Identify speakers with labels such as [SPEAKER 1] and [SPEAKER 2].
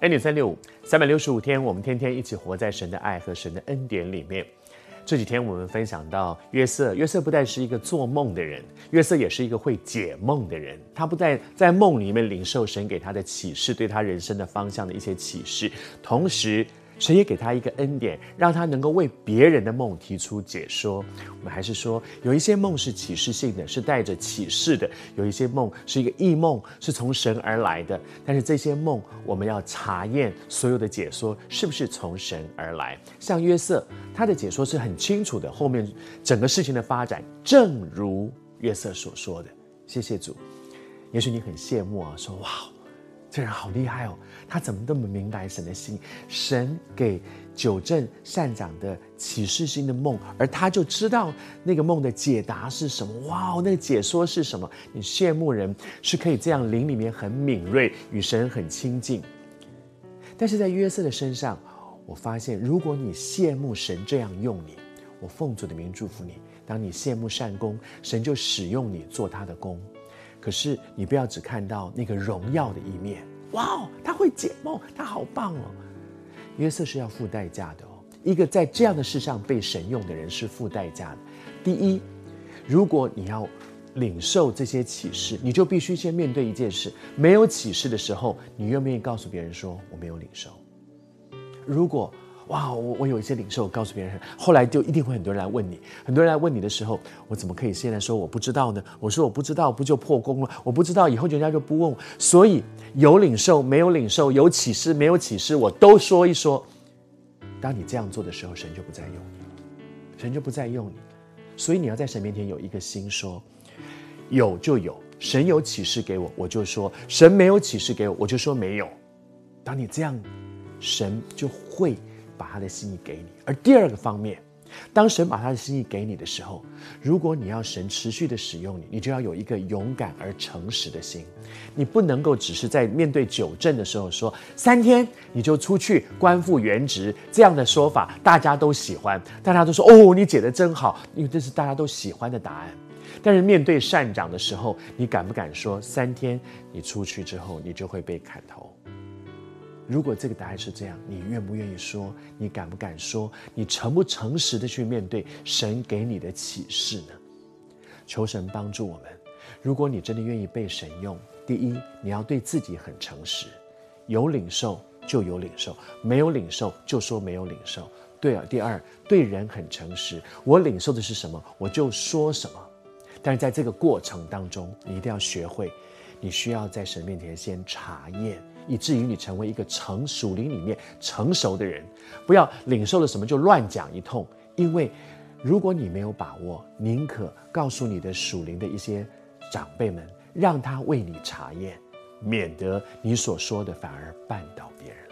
[SPEAKER 1] 恩典三六五，三百六十五天，我们天天一起活在神的爱和神的恩典里面。这几天我们分享到约瑟，约瑟不但是一个做梦的人，约瑟也是一个会解梦的人。他不但在梦里面领受神给他的启示，对他人生的方向的一些启示，同时。神也给他一个恩典，让他能够为别人的梦提出解说。我们还是说，有一些梦是启示性的，是带着启示的；有一些梦是一个异梦，是从神而来的。但是这些梦，我们要查验所有的解说是不是从神而来。像约瑟，他的解说是很清楚的，后面整个事情的发展，正如约瑟所说的。谢谢主。也许你很羡慕啊，说哇。这人好厉害哦，他怎么那么明白神的心？神给九正善长的启示性的梦，而他就知道那个梦的解答是什么。哇，那个解说是什么？你羡慕人是可以这样灵里面很敏锐，与神很亲近。但是在约瑟的身上，我发现，如果你羡慕神这样用你，我奉主的名祝福你。当你羡慕善工，神就使用你做他的工。可是你不要只看到那个荣耀的一面，哇哦，他会解梦，他好棒哦。约瑟是要付代价的哦，一个在这样的世上被神用的人是付代价的。第一，如果你要领受这些启示，你就必须先面对一件事：没有启示的时候，你愿不愿意告诉别人说我没有领受？如果哇，我我有一些领受，我告诉别人，后来就一定会很多人来问你。很多人来问你的时候，我怎么可以现在说我不知道呢？我说我不知道，不就破功了？我不知道，以后人家就不问我。所以有领受没有领受，有启示没有启示，我都说一说。当你这样做的时候，神就不再用你了，神就不再用你。所以你要在神面前有一个心说，有就有，神有启示给我，我就说；神没有启示给我，我就说没有。当你这样，神就会。把他的心意给你，而第二个方面，当神把他的心意给你的时候，如果你要神持续的使用你，你就要有一个勇敢而诚实的心，你不能够只是在面对九正的时候说三天你就出去官复原职这样的说法，大家都喜欢，大家都说哦，你解的真好，因为这是大家都喜欢的答案。但是面对善长的时候，你敢不敢说三天你出去之后，你就会被砍头？如果这个答案是这样，你愿不愿意说？你敢不敢说？你诚不诚实的去面对神给你的启示呢？求神帮助我们。如果你真的愿意被神用，第一，你要对自己很诚实，有领受就有领受，没有领受就说没有领受。对啊，第二，对人很诚实，我领受的是什么，我就说什么。但是在这个过程当中，你一定要学会，你需要在神面前先查验。以至于你成为一个成属灵里面成熟的人，不要领受了什么就乱讲一通。因为如果你没有把握，宁可告诉你的属灵的一些长辈们，让他为你查验，免得你所说的反而绊倒别人。